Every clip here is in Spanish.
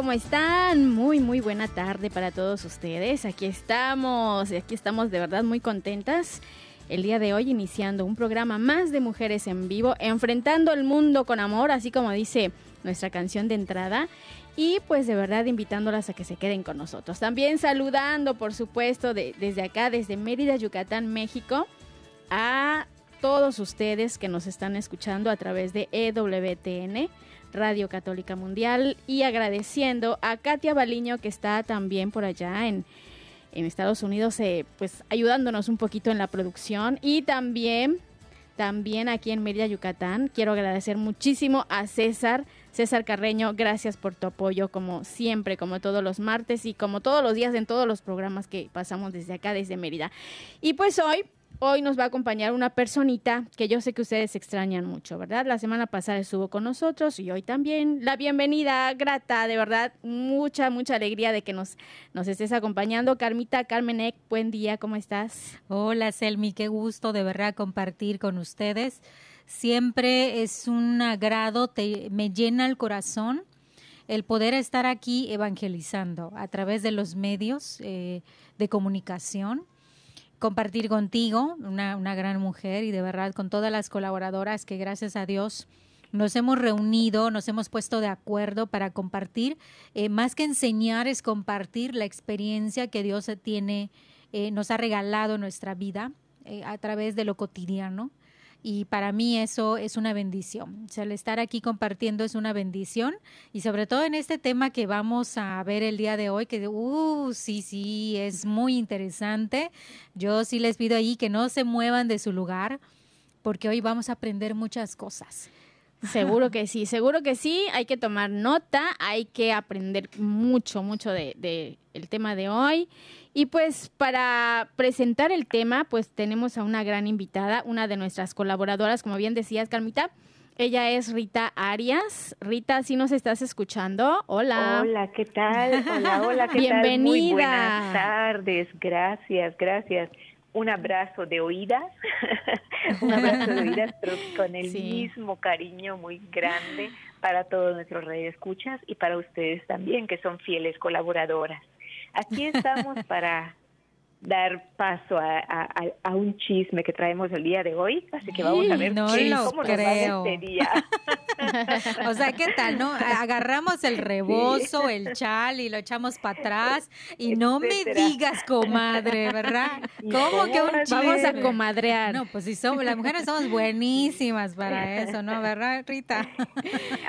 ¿cómo están? Muy, muy buena tarde para todos ustedes. Aquí estamos, aquí estamos de verdad muy contentas. El día de hoy iniciando un programa más de mujeres en vivo, enfrentando el mundo con amor, así como dice nuestra canción de entrada. Y pues de verdad invitándolas a que se queden con nosotros. También saludando, por supuesto, de- desde acá, desde Mérida, Yucatán, México, a todos ustedes que nos están escuchando a través de EWTN, Radio Católica Mundial, y agradeciendo a Katia Baliño que está también por allá en, en Estados Unidos, eh, pues ayudándonos un poquito en la producción y también, también aquí en Mérida, Yucatán. Quiero agradecer muchísimo a César. César Carreño, gracias por tu apoyo como siempre, como todos los martes y como todos los días en todos los programas que pasamos desde acá, desde Mérida. Y pues hoy, hoy nos va a acompañar una personita que yo sé que ustedes extrañan mucho, ¿verdad? La semana pasada estuvo con nosotros y hoy también. La bienvenida, grata, de verdad, mucha, mucha alegría de que nos, nos estés acompañando. Carmita Carmenek, buen día, ¿cómo estás? Hola Selmi, qué gusto de verdad compartir con ustedes. Siempre es un agrado, te, me llena el corazón el poder estar aquí evangelizando a través de los medios eh, de comunicación, compartir contigo, una, una gran mujer y de verdad con todas las colaboradoras que gracias a Dios nos hemos reunido, nos hemos puesto de acuerdo para compartir, eh, más que enseñar es compartir la experiencia que Dios tiene, eh, nos ha regalado en nuestra vida eh, a través de lo cotidiano. Y para mí eso es una bendición. O sea, el estar aquí compartiendo es una bendición. Y sobre todo en este tema que vamos a ver el día de hoy, que, uh, sí, sí, es muy interesante. Yo sí les pido ahí que no se muevan de su lugar, porque hoy vamos a aprender muchas cosas. Seguro que sí, seguro que sí. Hay que tomar nota, hay que aprender mucho, mucho de, de el tema de hoy. Y pues para presentar el tema, pues tenemos a una gran invitada, una de nuestras colaboradoras, como bien decías, Carmita. Ella es Rita Arias. Rita, si nos estás escuchando, hola. Hola, ¿qué tal? Hola, hola, ¿qué Bienvenida. tal? Muy buenas tardes, gracias, gracias. Un abrazo de oídas, un abrazo de oídas, pero con el Sí. mismo cariño muy grande para todos nuestros escuchas y para ustedes también, que son fieles colaboradoras. Aquí estamos para dar paso a, a- a- a un chisme que traemos el día de hoy, así que vamos a ver No qué- lo cómo nos va creo. este día. O sea, ¿qué tal, no? Agarramos el rebozo, el chal y lo echamos para atrás y no me digas, comadre, ¿verdad? ¿Cómo que un. Vamos a comadrear. No, pues si somos, las mujeres somos buenísimas para eso, ¿no? ¿Verdad, Rita?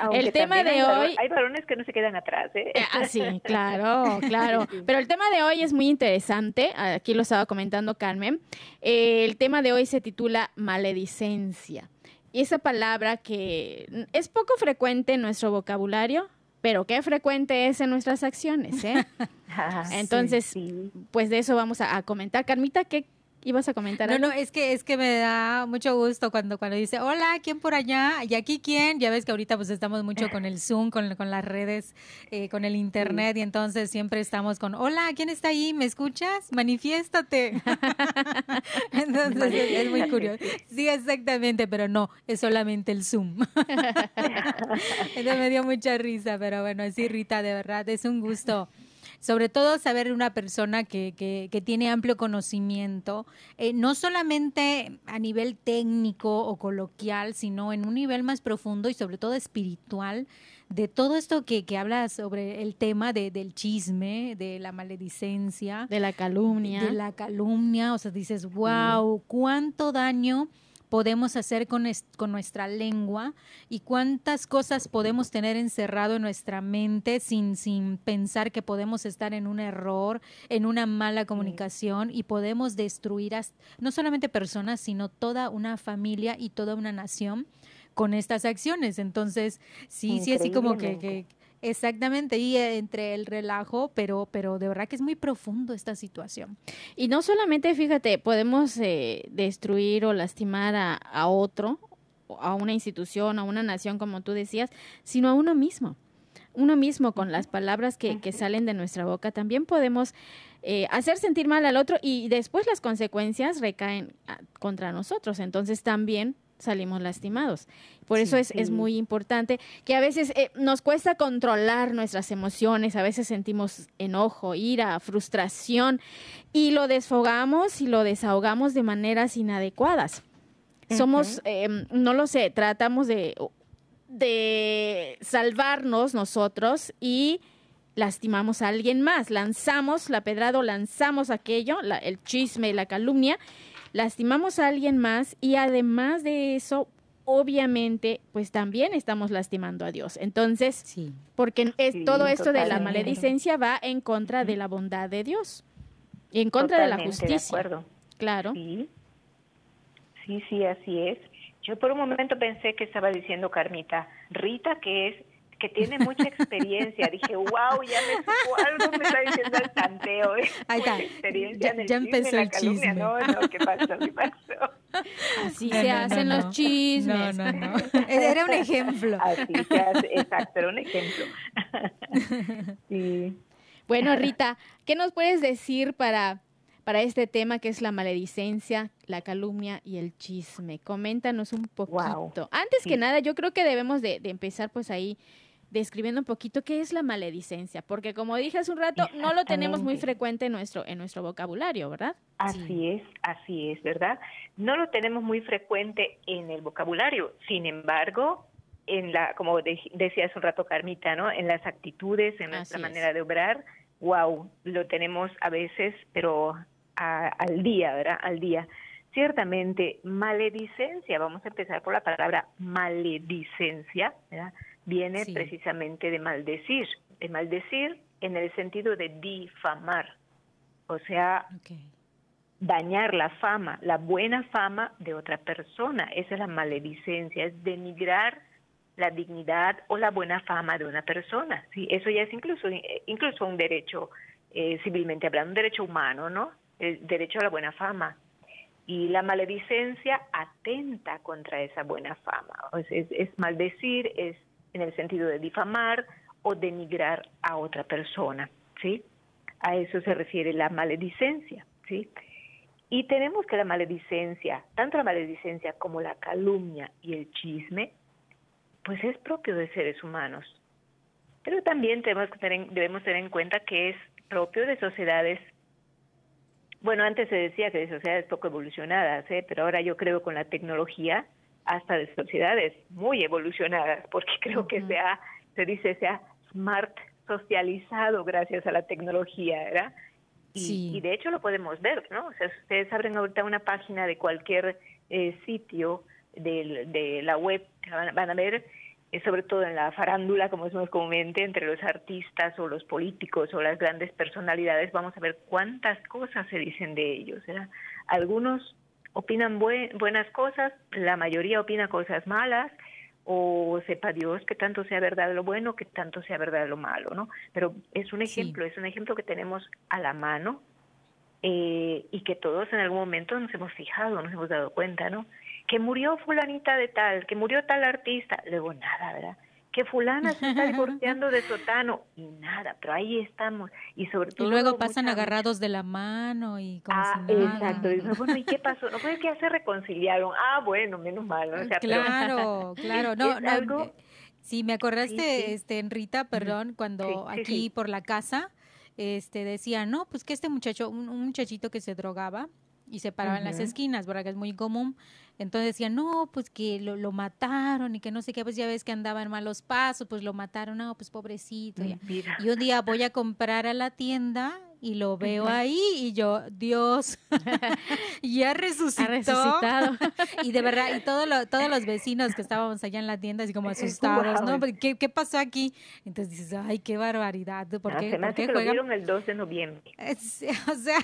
Aunque El tema de hay hoy- Hay varones que no se quedan atrás, ¿eh? Eh, Ah, sí, claro, claro. Pero el tema de hoy es muy interesante. Aquí lo estaba comentando Carmen. Eh, el tema de hoy se titula maledicencia. Y esa palabra que es poco frecuente en nuestro vocabulario, pero qué frecuente es en nuestras acciones, ¿eh? Ah, Entonces, sí. pues de eso vamos a, a comentar. Carmita, ¿qué ibas a comentar? No, algo? no, es que es que me da mucho gusto cuando cuando dice, "Hola, ¿quién por allá? ¿Y aquí quién?" Ya ves que ahorita pues estamos mucho con el Zoom, con, con las redes, eh, con el internet y entonces siempre estamos con, "Hola, ¿quién está ahí? ¿Me escuchas? Manifiéstate." entonces es, es muy curioso. Sí, exactamente, pero no, es solamente el Zoom. entonces me dio mucha risa, pero bueno, sí, Rita, de verdad es un gusto sobre todo saber una persona que, que, tiene amplio conocimiento, eh, no solamente a nivel técnico o coloquial, sino en un nivel más profundo y sobre todo espiritual, de todo esto que, que habla sobre el tema de, del chisme, de la maledicencia. De la calumnia. De la calumnia, o sea, dices, wow, cuánto daño podemos hacer con, con, nuestra lengua y cuántas cosas podemos tener encerrado en nuestra mente sin, sin pensar que podemos estar en un error, en una mala comunicación y podemos destruir no solamente personas, sino toda una familia y toda una nación con estas acciones. Entonces, sí, sí, así como que Exactamente, y eh, entre el relajo, pero, pero de verdad que es muy profundo esta situación. Y no solamente, fíjate, podemos eh, destruir o lastimar a, a, otro, a una institución, a una nación, como tú decías, sino a uno mismo. Uno mismo, con las palabras que, que salen de nuestra boca, también podemos eh, hacer sentir mal al otro y después las consecuencias recaen ah, contra nosotros. Entonces también salimos lastimados. Por eso es, es, muy importante que a veces eh, nos cuesta controlar nuestras emociones, a veces sentimos enojo, ira, frustración y lo desfogamos y lo desahogamos de maneras inadecuadas. Somos, em, no lo sé, tratamos de, de salvarnos nosotros y lastimamos a alguien más, lanzamos la pedrada, lanzamos aquello, el chisme y la calumnia lastimamos a alguien más y además de eso, obviamente, pues también estamos lastimando a Dios. Entonces, sí. porque es, todo esto de la maledicencia va en contra de la bondad de Dios y en contra de la justicia. De acuerdo. Claro. Sí. sí, sí, así es. Yo por un momento pensé que estaba diciendo Carmita, Rita, que es que tiene mucha experiencia. Dije, wow, ya me supo algo, me está diciendo el tanteo. ¿eh? Ahí está. Ya, ya empezó el chisme. No, no, ¿qué pasó? ¿Qué pasó? Así se hacen los chismes. No, no, no. Era un ejemplo. Así se hace, exacto, era un ejemplo. Sí. Bueno, Rita, ¿qué nos puedes decir para para este tema que es la maledicencia, la calumnia y el chisme. Coméntanos un poquito. Antes que nada, yo creo que debemos de, empezar pues ahí describiendo un poquito qué es la maledicencia, porque como dije hace un rato, no lo tenemos muy frecuente en nuestro, en nuestro vocabulario, ¿verdad? Así es, así es, ¿verdad? No lo tenemos muy frecuente en el vocabulario, sin embargo, en la, como decía hace un rato Carmita, ¿no? En las actitudes, en nuestra manera de obrar, wow, lo tenemos a veces, pero al día, ¿verdad? Al día. Ciertamente, maledicencia, vamos a empezar por la palabra maledicencia, ¿verdad? Viene precisamente de maldecir, de maldecir en el sentido de difamar, o sea, dañar la fama, la buena fama de otra persona, esa es la maledicencia, es denigrar la dignidad o la buena fama de una persona, ¿sí? eso ya es incluso, incluso un derecho, eh, civilmente hablando, un derecho humano, ¿no? El derecho a la buena fama. Y la maledicencia atenta contra esa buena fama. Es, es maldecir, es en el sentido de difamar o denigrar a otra persona, ¿sí? A eso se refiere la maledicencia, ¿sí? Y tenemos que la maledicencia, tanto la maledicencia como la calumnia y el chisme, pues es propio de seres humanos. Pero también tenemos que tener, debemos tener en cuenta que es propio de sociedades, bueno, antes se decía que de sociedades poco evolucionadas, ¿eh? pero ahora yo creo con la tecnología hasta de sociedades muy evolucionadas, porque creo que se, ha, se dice se ha smart socializado gracias a la tecnología, ¿verdad? Y, y, de hecho lo podemos ver, ¿no? O sea, si ustedes abren ahorita una página de cualquier eh, sitio de, de, la web, van, van a ver, eh, sobre todo en la farándula, como decimos comúnmente, entre los artistas o los políticos o las grandes personalidades, vamos a ver cuántas cosas se dicen de ellos, ¿verdad? Algunos opinan buenas cosas, la mayoría opina cosas malas, o sepa Dios que tanto sea verdad lo bueno, que tanto sea verdad lo malo, ¿no? Pero es un ejemplo, es un ejemplo que tenemos a la mano eh, y que todos en algún momento nos hemos fijado, nos hemos dado cuenta, ¿no? Que murió fulanita de tal, que murió tal artista, luego nada, ¿verdad? Que fulana se está divorciando de sotano y nada, pero ahí estamos y sobre todo y luego pasan agarrados de la mano y como ah, exacto, y bueno, ¿y qué pasó? No fue que ya se reconciliaron. Ah, bueno, menos mal, ¿no? claro, claro, no, no, sí me acordaste este en Rita, perdón, cuando aquí por la casa este, decía, no, pues que este muchacho, un, muchachito que se drogaba y se paraba en las esquinas, ¿verdad? Que es muy común. Entonces decían, no, pues que lo, lo, mataron y que no sé qué, pues ya ves que andaba en malos pasos, pues lo mataron, no, pues pobrecito. Y un día voy a comprar a la tienda y lo veo ahí y yo, Dios, ya resucitó. Ha resucitado. y de verdad, y todos los vecinos que estábamos allá en la tienda así como asustados, ¿no? ¿Qué, ¿Qué, pasó aquí? Entonces dices, ay, qué barbaridad. ¿Por qué, ¿por qué juegan? el 2 de noviembre. o sea,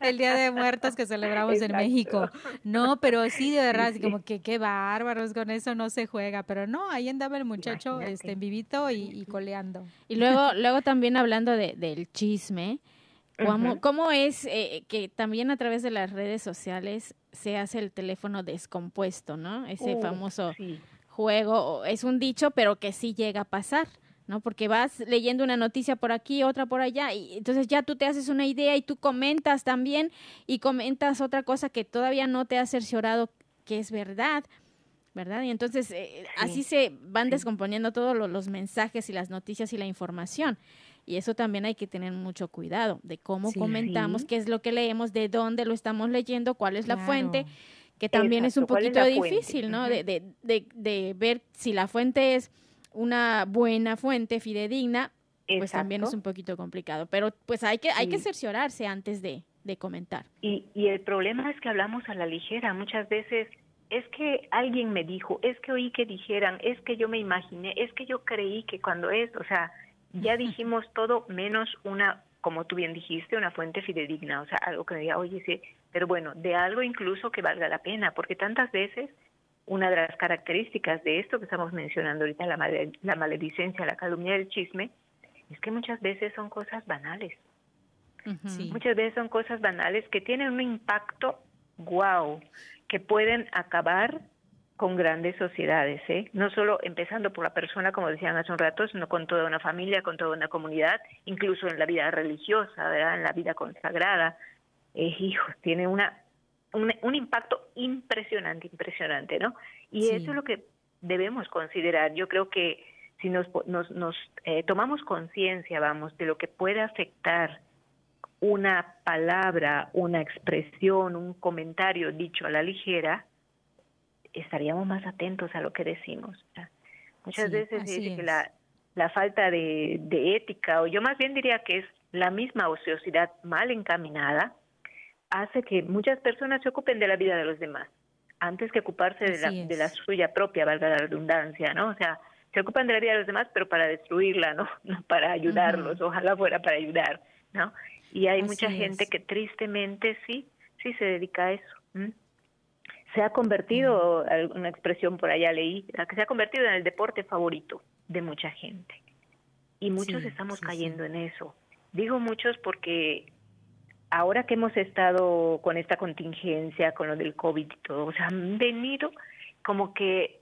el Día de Muertos que celebramos en México. No, pero sí, de verdad, así como que qué bárbaros, con eso no se juega. Pero no, ahí andaba el muchacho este, vivito y, coleando. Y luego, luego también hablando de, del chisme, ¿Cómo, es eh, que también a través de las redes sociales se hace el teléfono descompuesto, ¿no? Ese famoso juego, es un dicho, pero que sí llega a pasar, ¿no? Porque vas leyendo una noticia por aquí, otra por allá, y entonces ya tú te haces una idea y tú comentas también y comentas otra cosa que todavía no te ha cerciorado que es verdad. ¿verdad? Y entonces eh, así se van descomponiendo todos los mensajes y las noticias y la información. Y eso también hay que tener mucho cuidado de cómo comentamos, qué es lo que leemos, de dónde lo estamos leyendo, cuál es la fuente, que también es un poquito difícil, ¿no? de, de, de, de, ver si la fuente es una buena fuente, fidedigna, pues también es un poquito complicado. Pero pues hay que, hay que cerciorarse antes de, de comentar. Y, y el problema es que hablamos a la ligera. Muchas veces es que alguien me dijo, es que oí que dijeran, es que yo me imaginé, es que yo creí que cuando es, o sea, ya dijimos todo menos una, como tú bien dijiste, una fuente fidedigna, o sea, algo que me diga, oye, sí, pero bueno, de algo incluso que valga la pena, porque tantas veces una de las características de esto que estamos mencionando ahorita, la, la maledicencia, la calumnia del chisme, es que muchas veces son cosas banales. Muchas veces son cosas banales que tienen un impacto wow, que pueden acabar con grandes sociedades, ¿eh? no solo empezando por la persona, como decían hace un rato, sino con toda una familia, con toda una comunidad, incluso en la vida religiosa, ¿verdad? en la vida consagrada. Eh, hijo, tiene una, un, impacto impresionante, impresionante, ¿no? Y eso es lo que debemos considerar. Yo creo que si nos, nos, nos eh, tomamos conciencia, vamos, de lo que puede afectar una palabra, una expresión, un comentario dicho a la ligera, estaríamos más atentos a lo que decimos. Muchas veces que la, la falta de, de, ética, o yo más bien diría que es la misma ociosidad mal encaminada, hace que muchas personas se ocupen de la vida de los demás, antes que ocuparse de la, de la, suya propia, valga la redundancia, ¿no? O sea, se ocupan de la vida de los demás, pero para destruirla, ¿no? no para ayudarlos, ojalá fuera para ayudar, ¿no? Y hay mucha gente que tristemente sí, sí se dedica a eso se ha convertido, una expresión por allá leí, que se ha convertido en el deporte favorito de mucha gente. Y muchos estamos cayendo en eso. Digo muchos porque ahora que hemos estado con esta contingencia, con lo del COVID y todo, o sea, han venido como que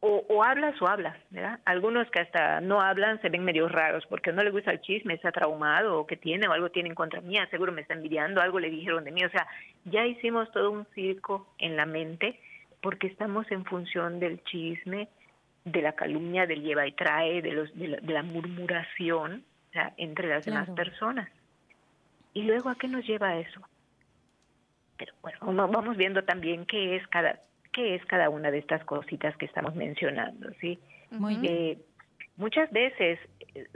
o, hablas o hablas, ¿verdad? Algunos que hasta no hablan se ven medio raros porque no le gusta el chisme, está traumado o que tiene o algo tiene en contra mía, seguro me está envidiando, algo le dijeron de mí, o sea, ya hicimos todo un circo en la mente porque estamos en función del chisme, de la calumnia, del lleva y trae, de, los, de, la, murmuración o sea, entre las demás personas. Y luego, ¿a qué nos lleva eso? Pero bueno, vamos viendo también qué es cada qué es cada una de estas cositas que estamos mencionando, ¿sí? Muy eh, muchas veces eh,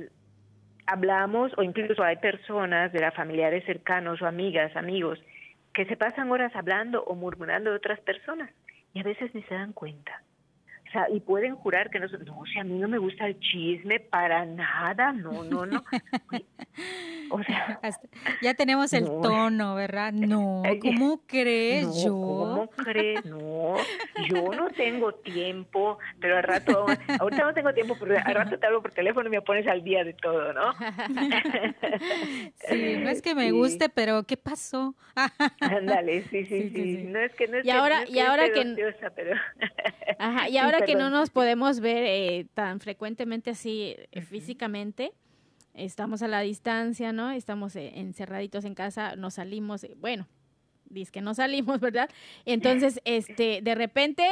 hablamos o incluso hay personas de las familiares cercanos o amigas, amigos, que se pasan horas hablando o murmurando de otras personas y a veces ni se dan cuenta. O sea, y pueden jurar que no, no, o sea, a mí no me gusta el chisme para nada, no, no, no. O sea, ya tenemos el tono, ¿verdad? No, ¿cómo crees yo? ¿Cómo crees? No, yo no tengo tiempo, pero al rato, ahorita no tengo tiempo, pero al rato te hablo por teléfono y me pones al día de todo, ¿no? Sí, no es que me guste, pero ¿qué pasó? Ándale, sí, sí, sí, No es que no es y ahora, y ahora que, pero... Ajá, y ahora que no nos podemos ver eh, tan frecuentemente así eh, físicamente, estamos a la distancia, ¿no? Estamos eh, encerraditos en casa, nos salimos, bueno, dice que no salimos, ¿verdad? Entonces, este, de repente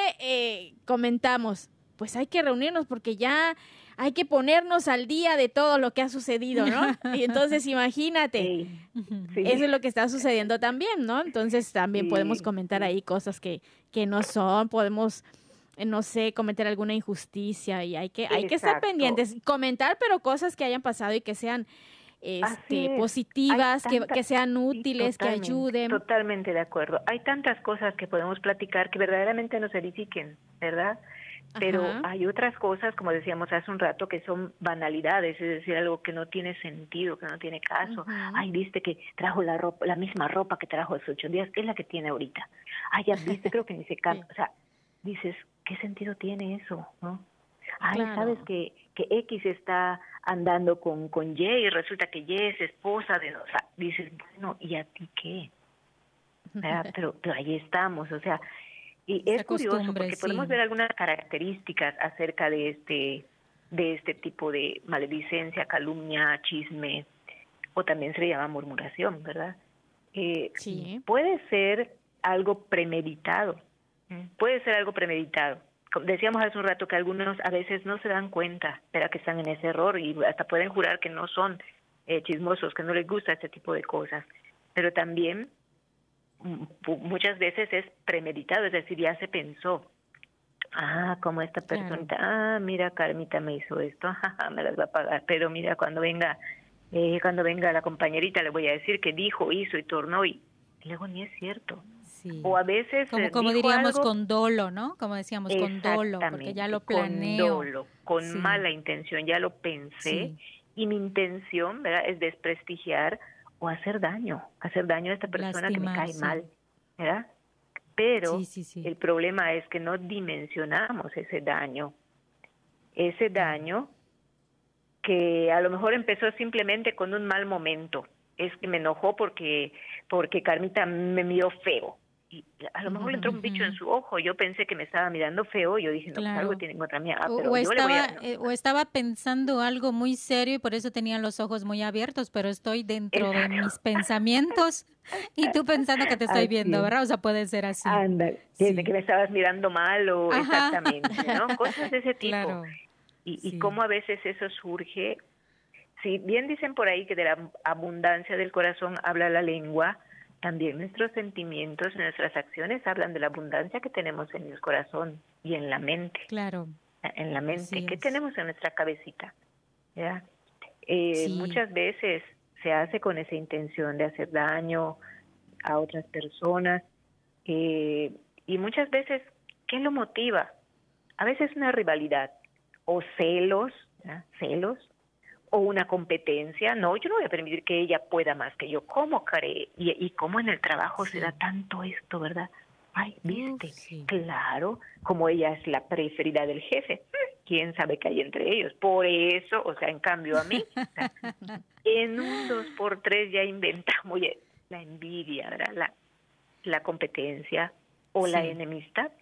comentamos, pues hay que reunirnos porque ya hay que ponernos al día de todo lo que ha sucedido, ¿no? Y entonces imagínate, eso es lo que está sucediendo también, ¿no? Entonces también podemos comentar ahí cosas que, que no son, podemos eh, no sé, cometer alguna injusticia y hay que, hay que estar pendientes, comentar, pero cosas que hayan pasado y que sean este, positivas, que, sean útiles, que ayuden. Totalmente de acuerdo. Hay tantas cosas que podemos platicar que verdaderamente nos edifiquen, ¿verdad? Pero hay otras cosas, como decíamos hace un rato, que son banalidades, es decir, algo que no tiene sentido, que no tiene caso. Ay, viste que trajo la ropa, la misma ropa que trajo hace ocho días, que es la que tiene ahorita. Ay, ya viste, creo que ni se cambia. O sea, dices, ¿qué sentido tiene eso? ¿No? Ay, sabes que, que X está andando con, con Y y resulta que Y es esposa de... O sea, dices, bueno, ¿y a ti qué? Pero, pero ahí estamos, o sea, y es curioso porque podemos ver algunas características acerca de este de este tipo de maledicencia, calumnia, chisme, o también se le llama murmuración, ¿verdad? Eh, sí. Puede ser algo premeditado, puede ser algo premeditado decíamos hace un rato que algunos a veces no se dan cuenta, pero que están en ese error y hasta pueden jurar que no son eh, chismosos, que no les gusta este tipo de cosas. Pero también mm, muchas veces es premeditado, es decir, ya se pensó. Ah, como esta persona, ah, mira, Carmita me hizo esto, me las va a pagar, pero mira, cuando venga, eh, cuando venga la compañerita le voy a decir que dijo, hizo y tornó y luego ni es cierto. O a veces. Como, como diríamos con dolo, ¿no? Como decíamos, con dolo, porque ya lo planeo. Con dolo, con mala intención, ya lo pensé. Y mi intención, ¿verdad?, es desprestigiar o hacer daño, hacer daño a esta persona que me cae mal, ¿verdad? Pero el problema es que no dimensionamos ese daño. Ese daño que a lo mejor empezó simplemente con un mal momento. Es que me enojó porque porque Carmita me miró feo y a lo mejor le entró un bicho en su ojo. Yo pensé que me estaba mirando feo. Yo dije, no, pues algo tiene contra mí. Ah, o, estaba, eh, o estaba pensando algo muy serio y por eso tenía los ojos muy abiertos, pero estoy dentro de mis pensamientos y tú pensando que te estoy viendo, ¿verdad? O sea, puede ser así. Anda, que me estabas mirando mal o exactamente, ¿no? Cosas de ese tipo. Y, y cómo a veces eso surge. Si bien dicen por ahí que de la abundancia del corazón habla la lengua, también nuestros sentimientos, nuestras acciones hablan de la abundancia que tenemos en el corazón y en la mente. Claro. En la mente. ¿Qué tenemos en nuestra cabecita? ¿Ya? Eh, muchas veces se hace con esa intención de hacer daño a otras personas eh, y muchas veces, ¿qué lo motiva? A veces una rivalidad o celos, celos, o una competencia. No, yo no voy a permitir que ella pueda más que yo. ¿Cómo, Care? Y, y cómo en el trabajo se da tanto esto, ¿verdad? Ay, viste, claro, como ella es la preferida del jefe, quién sabe qué hay entre ellos. Por eso, o sea, en cambio a mí, en un dos por tres ya inventamos la envidia, ¿verdad? La, la competencia o la enemistad.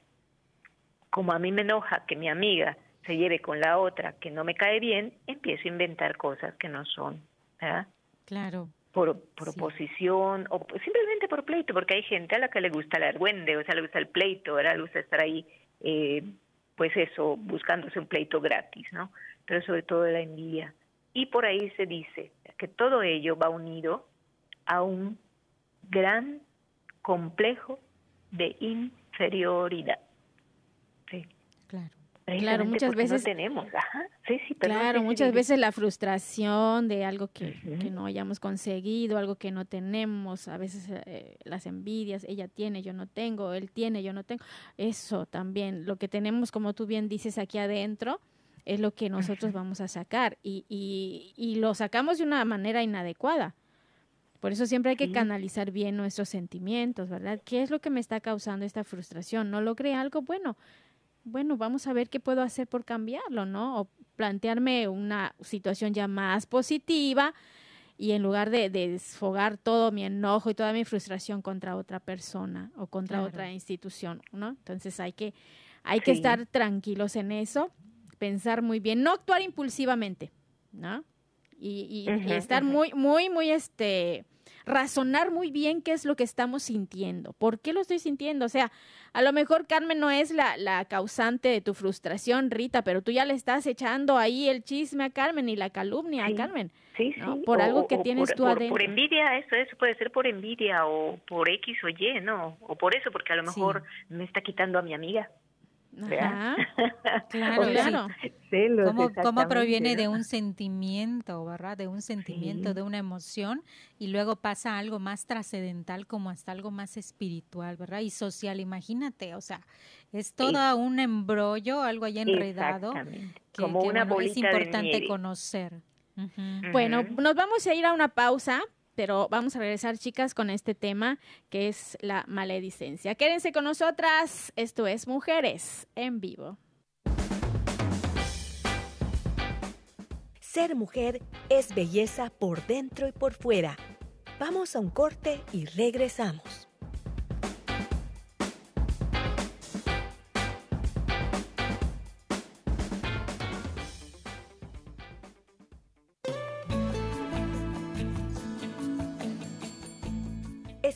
Como a mí me enoja que mi amiga se lleve con la otra que no me cae bien, empiezo a inventar cosas que no son, ¿verdad? Claro. Por, por oposición o simplemente por pleito, porque hay gente a la que le gusta el argüende, o sea, le gusta el pleito, ¿verdad? Le gusta estar ahí, eh, pues eso, buscándose un pleito gratis, ¿no? Pero sobre todo la envidia. Y por ahí se dice que todo ello va unido a un gran complejo de inferioridad. Sí. Claro. Claro, muchas veces tenemos. Sí, sí, claro, muchas veces la frustración de algo que, no hayamos conseguido, algo que no tenemos, a veces eh, las envidias, ella tiene, yo no tengo, él tiene, yo no tengo. Eso también, lo que tenemos, como tú bien dices, aquí adentro, es lo que nosotros vamos a sacar y, y, y, lo sacamos de una manera inadecuada. Por eso siempre hay que canalizar bien nuestros sentimientos, ¿verdad? ¿Qué es lo que me está causando esta frustración? ¿No logré algo? Bueno, bueno, vamos a ver qué puedo hacer por cambiarlo, ¿no? O plantearme una situación ya más positiva y en lugar de, desfogar todo mi enojo y toda mi frustración contra otra persona o contra otra institución, ¿no? Entonces hay que, hay que estar tranquilos en eso, pensar muy bien, no actuar impulsivamente, ¿no? Y, y, estar muy, muy, muy, este, razonar muy bien qué es lo que estamos sintiendo, por qué lo estoy sintiendo. O sea, a lo mejor Carmen no es la, la causante de tu frustración, Rita, pero tú ya le estás echando ahí el chisme a Carmen y la calumnia a Carmen. Sí, sí. Por algo que tienes tú adentro. Por envidia, eso, eso puede ser por envidia o por X o Y, ¿no? O por eso, porque a lo mejor me está quitando a mi amiga. Ajá. Claro, claro. ¿Cómo, ¿Cómo, proviene de un sentimiento, verdad? De un sentimiento, de una emoción, y luego pasa a algo más trascendental, como hasta algo más espiritual, ¿verdad? Y social, imagínate, o sea, es todo un embrollo, algo ahí enredado, que, como una es importante conocer. Bueno, nos vamos a ir a una pausa, pero vamos a regresar, chicas, con este tema que es la maledicencia. Quédense con nosotras. Esto es Mujeres en Vivo. Ser mujer es belleza por dentro y por fuera. Vamos a un corte y regresamos.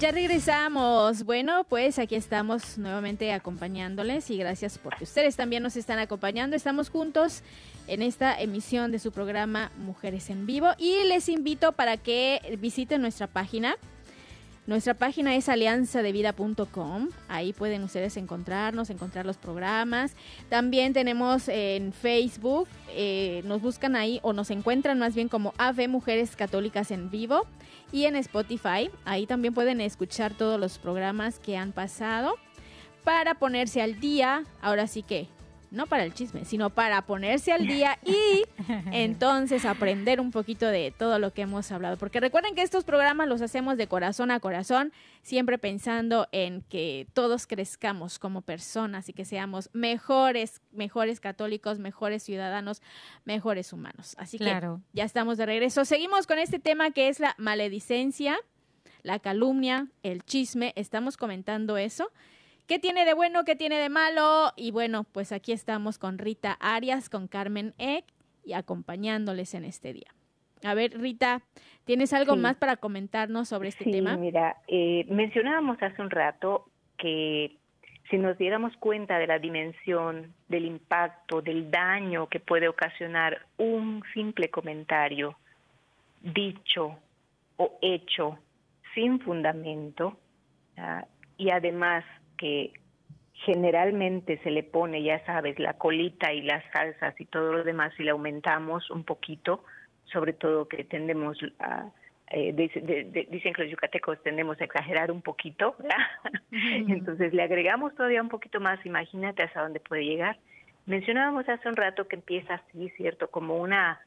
Ya regresamos. Bueno, pues aquí estamos nuevamente acompañándoles y gracias porque ustedes también nos están acompañando. Estamos juntos en esta emisión de su programa Mujeres en Vivo y les invito para que visiten nuestra página nuestra página es alianzadevida.com. Ahí pueden ustedes encontrarnos, encontrar los programas. También tenemos en Facebook, eh, nos buscan ahí o nos encuentran más bien como AV Mujeres Católicas en Vivo. Y en Spotify, ahí también pueden escuchar todos los programas que han pasado para ponerse al día. Ahora sí que no para el chisme, sino para ponerse al día y entonces aprender un poquito de todo lo que hemos hablado. Porque recuerden que estos programas los hacemos de corazón a corazón, siempre pensando en que todos crezcamos como personas y que seamos mejores, mejores católicos, mejores ciudadanos, mejores humanos. Así que ya estamos de regreso. Seguimos con este tema que es la maledicencia, la calumnia, el chisme. Estamos comentando eso. ¿Qué tiene de bueno? ¿Qué tiene de malo? Y bueno, pues aquí estamos con Rita Arias, con Carmen Eck y acompañándoles en este día. A ver, Rita, ¿tienes algo más para comentarnos sobre este sí, tema? Mira, eh, mencionábamos hace un rato que si nos diéramos cuenta de la dimensión, del impacto, del daño que puede ocasionar un simple comentario dicho o hecho sin fundamento, y además que generalmente se le pone, ya sabes, la colita y las salsas y todo lo demás y le aumentamos un poquito, sobre todo que tendemos a, eh, dicen que los yucatecos tendemos a exagerar un poquito, entonces le agregamos todavía un poquito más, imagínate hasta dónde puede llegar. Mencionábamos hace un rato que empieza así, ¿cierto? Como una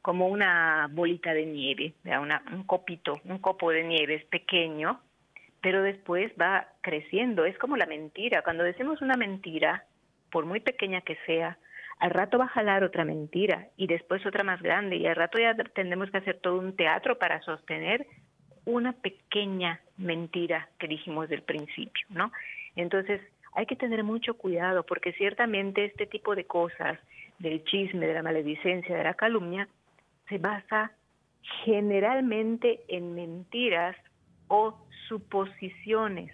como una bolita de nieve, una, un copito, un copo de nieve es pequeño, pero después va creciendo. Es como la mentira. Cuando decimos una mentira, por muy pequeña que sea, al rato va a jalar otra mentira y después otra más grande y al rato ya tendremos que hacer todo un teatro para sostener una pequeña mentira que dijimos del principio, ¿no? Entonces, hay que tener mucho cuidado porque ciertamente este tipo de cosas, del chisme, de la maledicencia, de la calumnia, se basa generalmente en mentiras o suposiciones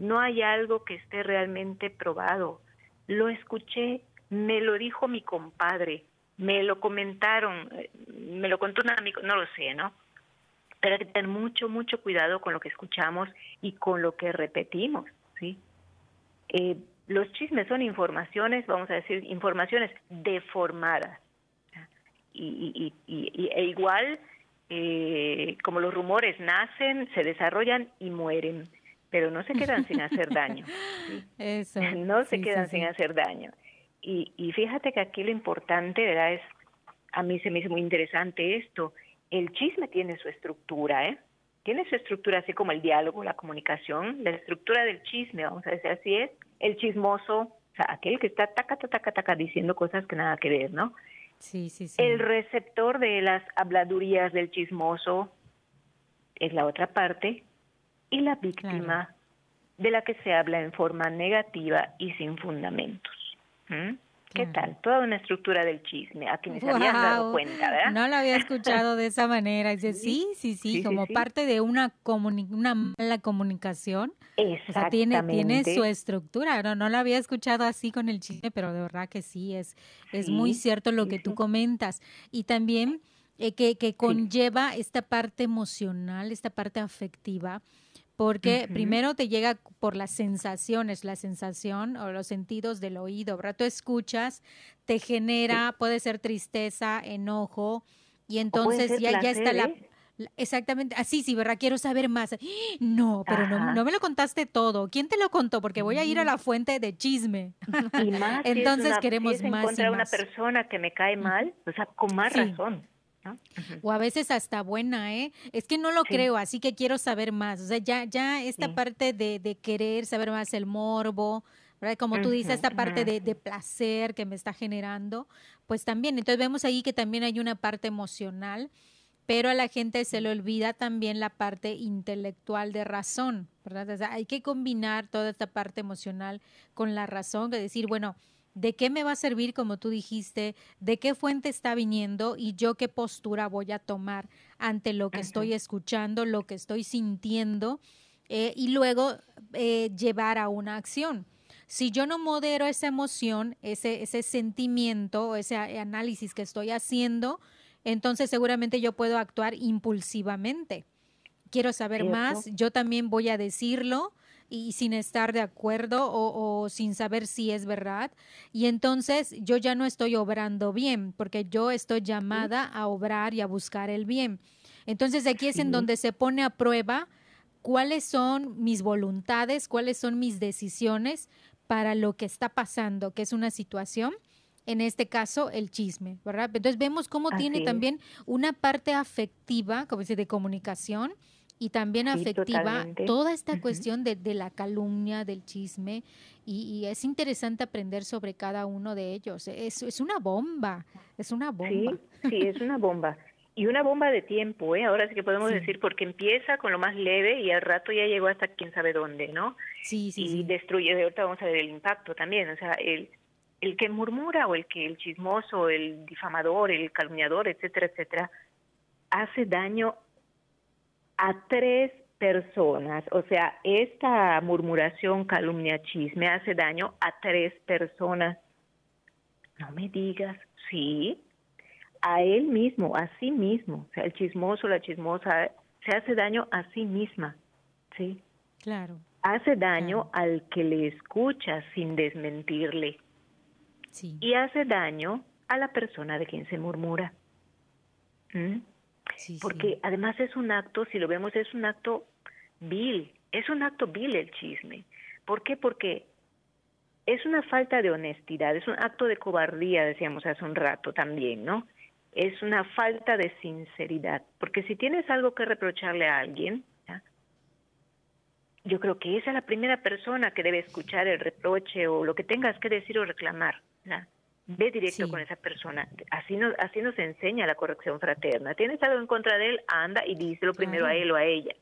no hay algo que esté realmente probado. Lo escuché, me lo dijo mi compadre, me lo comentaron, eh, me lo contó un amigo, no lo sé, ¿no? Pero hay que tener mucho, mucho cuidado con lo que escuchamos y con lo que repetimos, ¿sí? Eh, los chismes son informaciones, vamos a decir, informaciones deformadas. Y, e igual, eh, como los rumores nacen, se desarrollan y mueren, pero no se quedan sin hacer daño. Eso, no se quedan sin hacer daño. Y, y fíjate que aquí lo importante, ¿verdad? Es, a mí se me hizo muy interesante esto. El chisme tiene su estructura, ¿eh? Tiene su estructura así como el diálogo, la comunicación, la estructura del chisme, vamos a decir así es, el chismoso, o sea, aquel que está taca, taca, taca, taca diciendo cosas que nada que ver, ¿no? Sí, sí, sí. El receptor de las habladurías del chismoso es la otra parte y la víctima de la que se habla en forma negativa y sin fundamentos. ¿Qué tal? Toda una estructura del chisme, a quienes se habían dado cuenta, ¿verdad? No lo había escuchado de esa manera. Dice, sí, sí, sí, como parte de una, una mala comunicación. Exactamente. O sea, tiene, tiene su estructura. No, no lo había escuchado así con el chisme, pero de verdad que sí, es, es muy cierto lo que tú comentas. Y también eh, que, que conlleva esta parte emocional, esta parte afectiva porque primero te llega por las sensaciones, la sensación o los sentidos del oído, ¿verdad? Tú escuchas, te genera, puede ser tristeza, enojo, y entonces ya, ya está la... Exactamente, así sí, ¿verdad? Quiero saber más. No, pero no, no, me lo contaste todo. ¿Quién te lo contó? Porque voy a ir a la fuente de chisme. Y más entonces queremos más. Encontrar una persona que me cae mal, o sea, con más razón. O a veces hasta buena, ¿eh? Es que no lo creo, así que quiero saber más. O sea, ya, ya esta parte de, de, querer saber más el morbo, ¿verdad? Como tú dices, esta parte de, de, placer que me está generando, pues también. Entonces vemos ahí que también hay una parte emocional, pero a la gente se le olvida también la parte intelectual de razón, ¿verdad? O sea, hay que combinar toda esta parte emocional con la razón, de decir, bueno, de qué me va a servir, como tú dijiste, de qué fuente está viniendo y yo qué postura voy a tomar ante lo que estoy escuchando, lo que estoy sintiendo eh, y luego eh, llevar a una acción. Si yo no modero esa emoción, ese, ese sentimiento, ese análisis que estoy haciendo, entonces seguramente yo puedo actuar impulsivamente. Quiero saber más, yo también voy a decirlo, y sin estar de acuerdo o, sin saber si es verdad. Y entonces yo ya no estoy obrando bien, porque yo estoy llamada a obrar y a buscar el bien. Entonces aquí es en donde se pone a prueba cuáles son mis voluntades, cuáles son mis decisiones para lo que está pasando, que es una situación en este caso el chisme, ¿verdad? Entonces vemos cómo tiene también una parte afectiva, como dice, de comunicación, y también afectiva toda esta cuestión de, de, la calumnia, del chisme, y, es interesante aprender sobre cada uno de ellos. Es, es una bomba, es una bomba. Sí, sí, es una bomba. Y una bomba de tiempo, ¿eh? Ahora sí que podemos decir, porque empieza con lo más leve y al rato ya llegó hasta quién sabe dónde, ¿no? Sí, sí. Y destruye, de ahorita vamos a ver el impacto también, o sea, el, el que murmura o el que el chismoso, el difamador, el calumniador, etcétera, etcétera, hace daño a tres personas, o sea, esta murmuración, calumnia, chisme hace daño a tres personas. No me digas, sí, a él mismo, a sí mismo, o sea, el chismoso, la chismosa, se hace daño a sí misma, ¿sí? Claro. Hace daño al que le escucha sin desmentirle. Sí. Y hace daño a la persona de quien se murmura. ¿Mm? Porque además es un acto, si lo vemos, es un acto vil, es un acto vil el chisme. ¿Por qué? Porque es una falta de honestidad, es un acto de cobardía, decíamos hace un rato también, ¿no? Es una falta de sinceridad, porque si tienes algo que reprocharle a alguien, yo creo que esa es la primera persona que debe escuchar el reproche o lo que tengas que decir o reclamar. ¿no? Ve directo con esa persona. Así nos, así nos enseña la corrección fraterna. Tienes algo en contra de él, anda y díselo primero a él o a ella.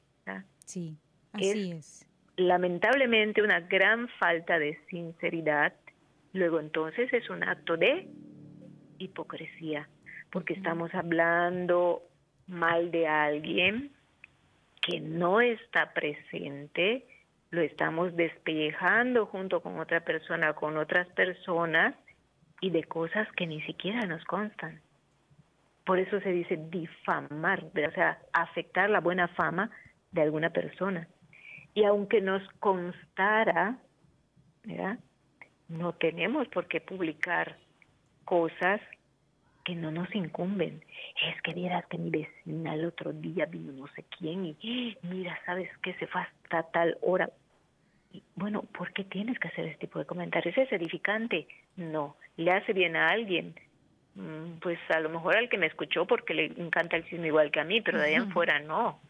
Sí, así es, Lamentablemente una gran falta de sinceridad. Luego entonces es un acto de hipocresía, porque estamos hablando mal de alguien que no está presente lo estamos despellejando junto con otra persona, con otras personas y de cosas que ni siquiera nos constan. Por eso se dice difamar, o sea, afectar la buena fama de alguna persona. Y aunque nos constara, no tenemos por qué publicar cosas que no nos incumben. Es que vieras que mi vecina el otro día vino no sé quién y mira, ¿sabes qué? Se fue hasta tal hora. Bueno, ¿por qué tienes que hacer este tipo de comentarios? ¿Es edificante? No. ¿Le hace bien a alguien? Mm, pues a lo mejor al que me escuchó porque le encanta el chisme igual que a mí, pero de ahí en fuera no.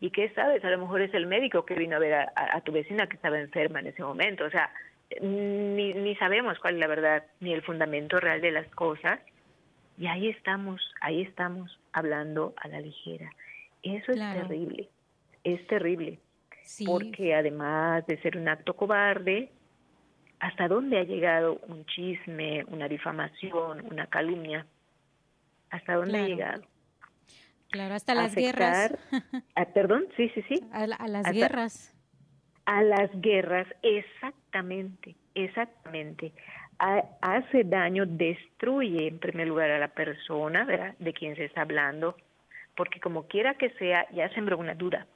¿Y qué sabes? A lo mejor es el médico que vino a ver a, a, tu vecina que estaba enferma en ese momento. O sea, ni, ni sabemos cuál es la verdad, ni el fundamento real de las cosas. Y ahí estamos, ahí estamos hablando a la ligera. Eso es terrible, es terrible. Porque además de ser un acto cobarde, ¿hasta dónde ha llegado un chisme, una difamación, una calumnia? ¿Hasta dónde ha llegado? Claro, hasta las guerras. perdón, sí, sí, sí. A, las guerras. A las guerras, exactamente, exactamente hace daño, destruye en primer lugar a la persona ¿verdad? de quien se está hablando, porque como quiera que sea, ya sembró una duda,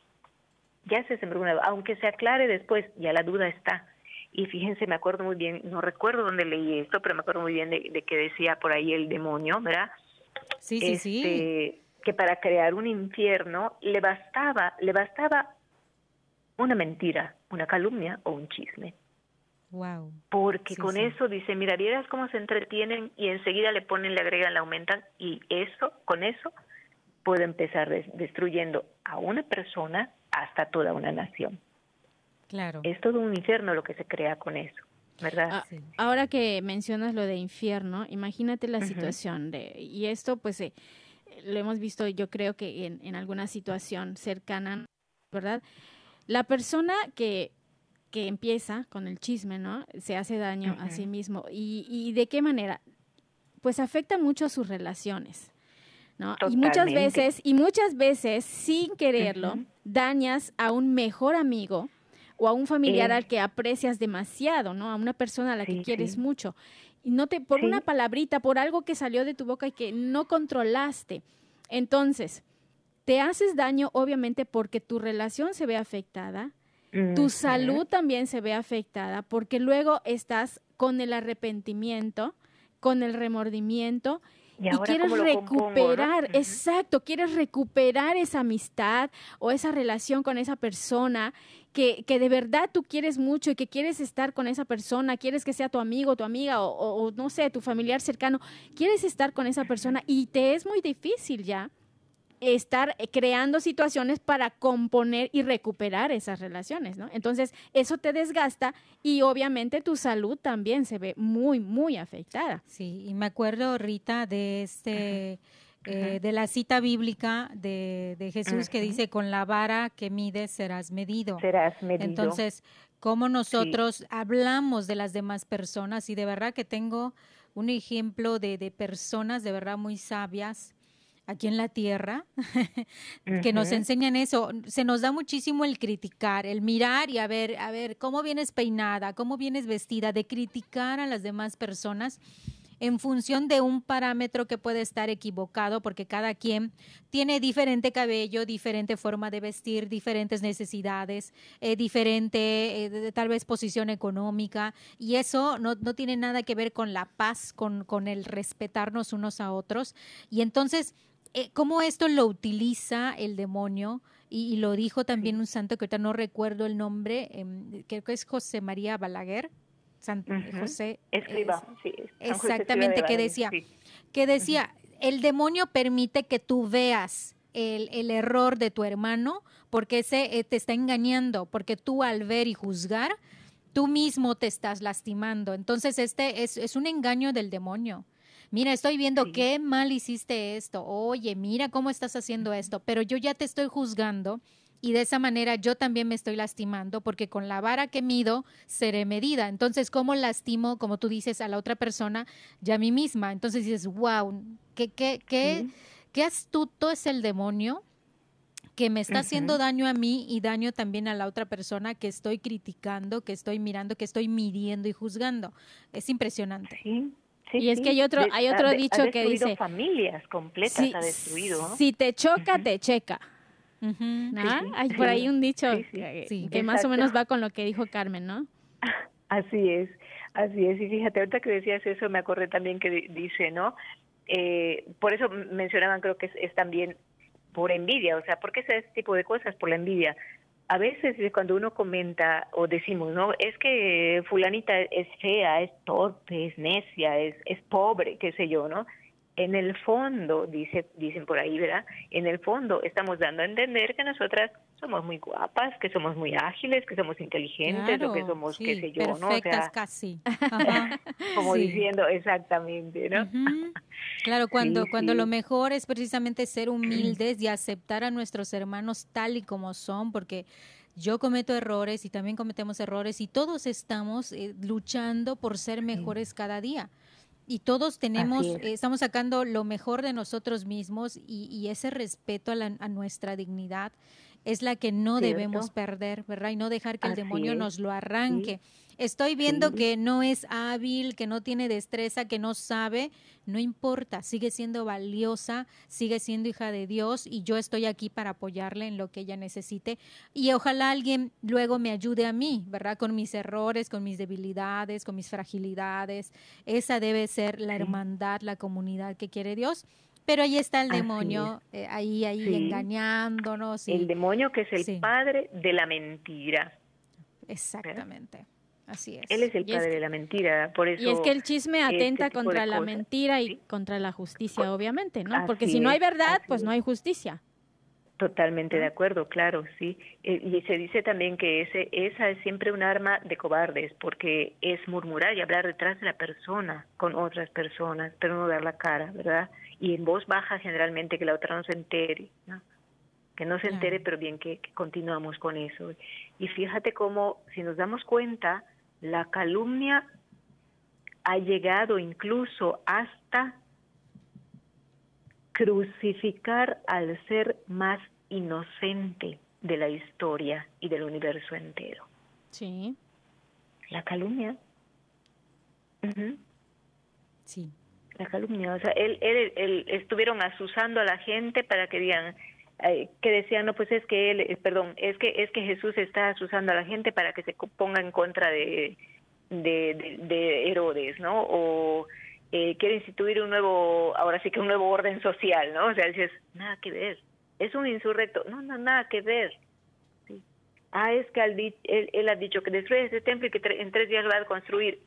ya se sembró una aunque se aclare después, ya la duda está. Y fíjense, me acuerdo muy bien, no recuerdo dónde leí esto, pero me acuerdo muy bien de, que decía por ahí el demonio, ¿verdad? Sí, sí, sí. Este, que para crear un infierno le bastaba, le bastaba una mentira, una calumnia o un chisme. Wow. Porque con eso dice, mira, vieras cómo se entretienen y enseguida le ponen, le agregan, le aumentan y eso, con eso puede empezar destruyendo a una persona hasta toda una nación. Claro. Es todo un infierno lo que se crea con eso, ¿verdad? Ah, ahora que mencionas lo de infierno, imagínate la situación de y esto pues eh, lo hemos visto yo creo que en, en alguna situación cercana, ¿verdad? La persona que que empieza con el chisme, ¿no? Se hace daño a sí mismo. Y, ¿Y de qué manera? Pues afecta mucho a sus relaciones. ¿No? Y muchas veces, y muchas veces, sin quererlo, dañas a un mejor amigo o a un familiar al que aprecias demasiado, ¿no? A una persona a la que quieres mucho. Y no te, por una palabrita, por algo que salió de tu boca y que no controlaste. Entonces, te haces daño, obviamente, porque tu relación se ve afectada, tu salud también se ve afectada porque luego estás con el arrepentimiento, con el remordimiento y, quieres recuperar, exacto, quieres recuperar esa amistad o esa relación con esa persona que, que, de verdad tú quieres mucho y que quieres estar con esa persona, quieres que sea tu amigo, tu amiga o, o no sé, tu familiar cercano, quieres estar con esa persona y te es muy difícil ya estar creando situaciones para componer y recuperar esas relaciones, ¿no? Entonces, eso te desgasta y obviamente tu salud también se ve muy, muy afectada. Sí, y me acuerdo, Rita, de este... Eh, de la cita bíblica de, de Jesús que dice, con la vara que mides serás medido. Serás medido. Entonces, cómo nosotros hablamos de las demás personas y de verdad que tengo un ejemplo de, de personas de verdad muy sabias aquí en la tierra, que nos enseñan eso. Se nos da muchísimo el criticar, el mirar y a ver, a ver, cómo vienes peinada, cómo vienes vestida, de criticar a las demás personas en función de un parámetro que puede estar equivocado, porque cada quien tiene diferente cabello, diferente forma de vestir, diferentes necesidades, eh, diferente eh, tal vez posición económica, y eso no, no, tiene nada que ver con la paz, con, con el respetarnos unos a otros. Y entonces eh, cómo esto lo utiliza el demonio, y, lo dijo también un santo que ahorita no recuerdo el nombre, em, creo que es José María Balaguer. San, José Escriba, sí, exactamente que decía que decía el demonio permite que tú veas el, el, error de tu hermano porque ese eh, te está engañando porque tú al ver y juzgar tú mismo te estás lastimando entonces este es, es un engaño del demonio mira, estoy viendo qué mal hiciste esto, oye, mira cómo estás haciendo esto, pero yo ya te estoy juzgando y de esa manera yo también me estoy lastimando porque con la vara que mido seré medida. Entonces, ¿cómo lastimo, como tú dices, a la otra persona y a mí misma? Entonces dices, wow, qué, qué, qué, qué astuto es el demonio que me está haciendo daño a mí y daño también a la otra persona que estoy criticando, que estoy mirando, que estoy midiendo y juzgando. Es impresionante. Sí, y es que hay otro, hay otro dicho que dice... familias completas ha destruido. Si te choca, te checa. hay por ahí un dicho que, más o menos va con lo que dijo Carmen, ¿no? Así es, así es. Y fíjate, ahorita que decías eso, me acordé también que dice, ¿no? Eh, por eso mencionaban, creo que es, es también por envidia, o sea, ¿por qué ese tipo de cosas? Por la envidia. A veces cuando uno comenta o decimos, no, es que fulanita es fea, es torpe, es necia, es, es pobre, qué sé yo, ¿no? En el fondo, dice, dicen por ahí, ¿verdad? En el fondo estamos dando a entender que nosotras somos muy guapas, que somos muy ágiles, que somos inteligentes, o que somos, qué sé yo, ¿no? Perfectas casi. como diciendo exactamente, ¿no? Claro, cuando, cuando lo mejor es precisamente ser humildes y aceptar a nuestros hermanos tal y como son, porque yo cometo errores y también cometemos errores y todos estamos eh, luchando por ser mejores cada día y todos tenemos, estamos sacando lo mejor de nosotros mismos y, ese respeto a, nuestra dignidad es la que no debemos perder, ¿verdad? Y no dejar que el demonio nos lo arranque. Estoy viendo que no es hábil, que no tiene destreza, que no sabe, no importa, sigue siendo valiosa, sigue siendo hija de Dios y yo estoy aquí para apoyarle en lo que ella necesite y ojalá alguien luego me ayude a mí, ¿verdad? Con mis errores, con mis debilidades, con mis fragilidades. Esa debe ser la hermandad, la comunidad que quiere Dios. Pero ahí está el demonio, eh, ahí, ahí engañándonos. El demonio que es el padre de la mentira. Exactamente. Así es. Él es el padre de la mentira, por eso. Y es que el chisme este atenta contra la mentira y contra la justicia, obviamente, ¿no? Porque si no hay verdad, pues no hay justicia. Totalmente de acuerdo, claro, sí. Eh, y se dice también que ese, esa es siempre un arma de cobardes, porque es murmurar y hablar detrás de la persona con otras personas, pero no dar la cara, ¿verdad? Y en voz baja generalmente que la otra no se entere, ¿no? Que no se entere, pero bien que, que continuamos con eso. Y fíjate cómo, si nos damos cuenta, la calumnia ha llegado incluso hasta crucificar al ser más inocente de la historia y del universo entero. Sí. La calumnia. Sí. La calumnia. O sea, él, él, estuvieron asusando a la gente para que digan, eh, que decían, no, pues es que él, eh, perdón, es que es que Jesús está usando a la gente para que se ponga en contra de, de, Herodes, ¿no? O eh, quiere instituir un nuevo, ahora sí que un nuevo orden social, ¿no? O sea, dices, nada que ver, es un insurrecto, no, no, nada que ver. Ah, es que él, él, ha dicho que destruye ese templo y que en tres días lo va a construir.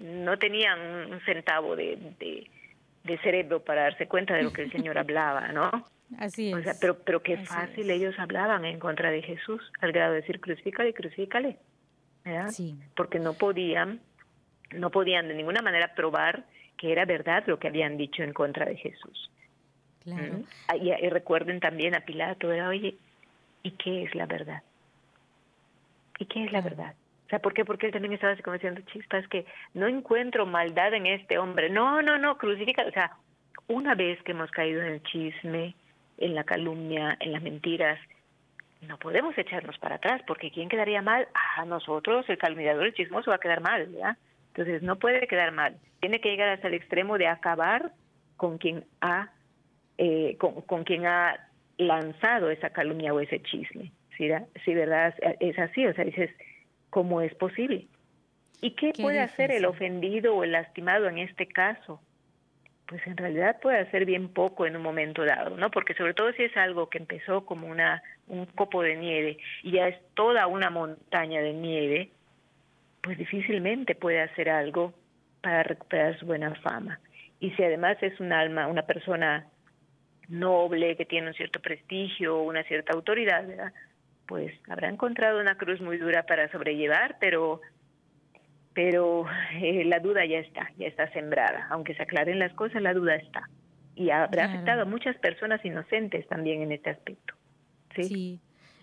No tenían un centavo de, de, de cerebro para darse cuenta de lo que el Señor hablaba, ¿no? Así es. O sea, pero, pero qué fácil ellos hablaban en contra de Jesús, al grado de decir crucifícale, crucifícale, ¿verdad? Sí. Porque no podían, no podían de ninguna manera probar que era verdad lo que habían dicho en contra de Jesús. Claro. Ah, y, recuerden también a Pilato, ¿verdad? Oye, ¿y qué es la verdad? ¿Y qué es la verdad? O sea, ¿por qué? Porque él también estaba así como diciendo, chispas, que no encuentro maldad en este hombre. No, no, no, crucifica. O sea, una vez que hemos caído en el chisme, en la calumnia, en las mentiras, no podemos echarnos para atrás, porque ¿quién quedaría mal? A nosotros, el calumniador, el chismoso va a quedar mal, ¿verdad? Entonces no puede quedar mal. Tiene que llegar hasta el extremo de acabar con quien ha, eh, con, quien ha lanzado esa calumnia o ese chisme. ¿Sí, sí, verdad? Es así, o sea, dices, ¿cómo es posible? ¿Y qué, puede hacer el ofendido o el lastimado en este caso? pues en realidad puede hacer bien poco en un momento dado, ¿no? Porque sobre todo si es algo que empezó como una un copo de nieve y ya es toda una montaña de nieve, pues difícilmente puede hacer algo para recuperar su buena fama. Y si además es un alma, una persona noble que tiene un cierto prestigio, una cierta autoridad, ¿verdad? pues habrá encontrado una cruz muy dura para sobrellevar, pero pero eh, la duda ya está, ya está sembrada. Aunque se aclaren las cosas, la duda está. Y habrá afectado a muchas personas inocentes también en este aspecto. Sí.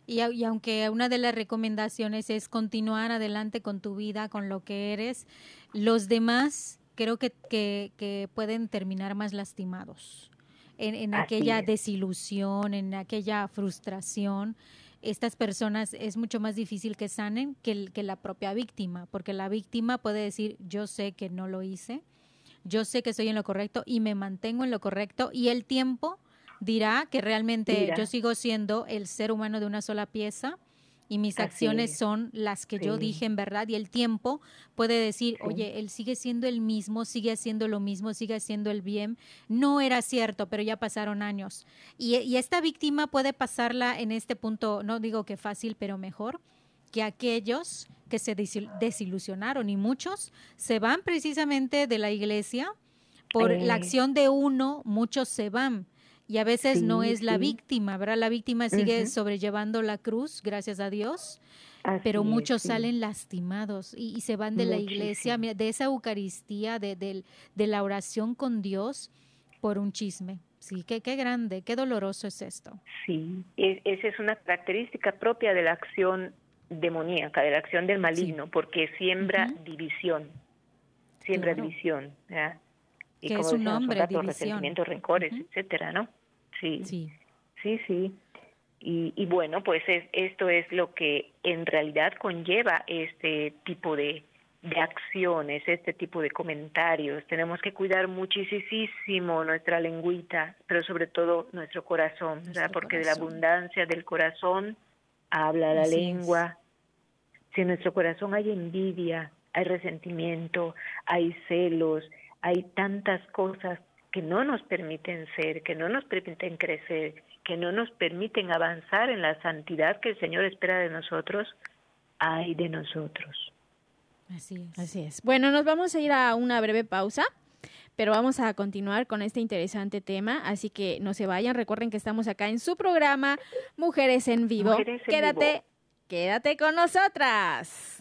Y, y, aunque una de las recomendaciones es continuar adelante con tu vida, con lo que eres, los demás creo que, que, que pueden terminar más lastimados. en, aquella desilusión, en aquella frustración, estas personas es mucho más difícil que sanen que, que la propia víctima, porque la víctima puede decir, yo sé que no lo hice, yo sé que estoy en lo correcto y me mantengo en lo correcto y el tiempo dirá que realmente yo sigo siendo el ser humano de una sola pieza y mis acciones son las que yo dije en verdad y el tiempo puede decir, oye, él sigue siendo el mismo, sigue haciendo lo mismo, sigue haciendo el bien. No era cierto, pero ya pasaron años. Y, y esta víctima puede pasarla en este punto, no digo que fácil, pero mejor que aquellos que se desilusionaron y muchos se van precisamente de la iglesia por la acción de uno, muchos se van y a veces no es la víctima, ¿verdad? La víctima sigue sobrellevando la cruz, gracias a Dios, pero muchos salen lastimados y, se van de la iglesia, de esa Eucaristía, de, de, la oración con Dios por un chisme. Sí, qué, qué grande, qué doloroso es esto. Sí, esa es una característica propia de la acción demoníaca, de la acción del maligno, porque siembra división, siembra división, ¿verdad? Y que es un nombre, división. resentimientos, rencores, etcétera, ¿no? Sí, sí, sí. Y, y bueno, pues es, esto es lo que en realidad conlleva este tipo de, de acciones, este tipo de comentarios. Tenemos que cuidar muchísimo nuestra lengüita, pero sobre todo nuestro corazón, porque de la abundancia del corazón habla la lengua. Si en nuestro corazón hay envidia, hay resentimiento, hay celos, hay tantas cosas que no nos permiten ser, que no nos permiten crecer, que no nos permiten avanzar en la santidad que el Señor espera de nosotros, hay de nosotros. Así es. Así es. Bueno, nos vamos a ir a una breve pausa, pero vamos a continuar con este interesante tema, así que no se vayan, recuerden que estamos acá en su programa Mujeres en Vivo. quédate, quédate con nosotras.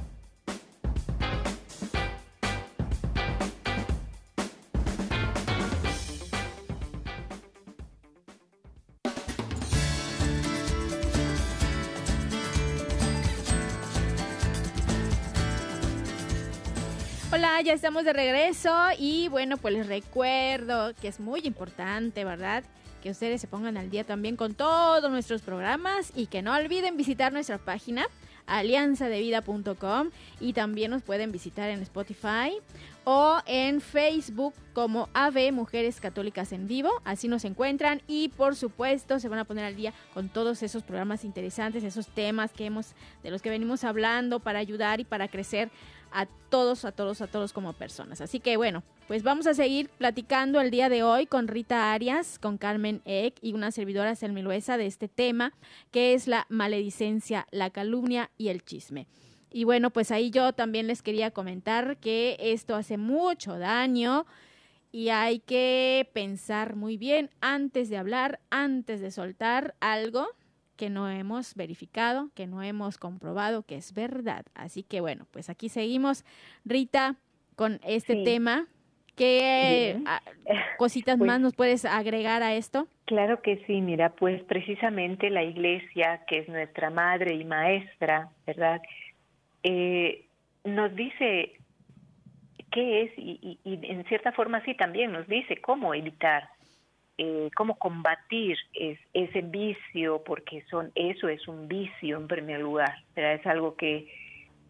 Ya estamos de regreso y bueno, pues les recuerdo que es muy importante, ¿verdad? Que ustedes se pongan al día también con todos nuestros programas y que no olviden visitar nuestra página alianzadevida.com y también nos pueden visitar en Spotify o en Facebook como AV Mujeres Católicas en Vivo, así nos encuentran y por supuesto se van a poner al día con todos esos programas interesantes, esos temas que hemos de los que venimos hablando para ayudar y para crecer a todos, a todos, a todos como personas. Así que bueno, pues vamos a seguir platicando el día de hoy con Rita Arias, con Carmen Eck y una servidora Selmiluesa de este tema, que es la maledicencia, la calumnia y el chisme. Y bueno, pues ahí yo también les quería comentar que esto hace mucho daño y hay que pensar muy bien antes de hablar, antes de soltar algo que no hemos verificado, que no hemos comprobado que es verdad. Así que bueno, pues aquí seguimos, Rita, con este tema. ¿Qué ah, cositas pues más nos puedes agregar a esto? Claro que sí, mira, pues precisamente la iglesia, que es nuestra madre y maestra, ¿verdad? Eh, nos dice qué es y, y, en cierta forma sí también nos dice cómo evitar eh, cómo combatir ese vicio, porque son eso es un vicio en primer lugar, es algo que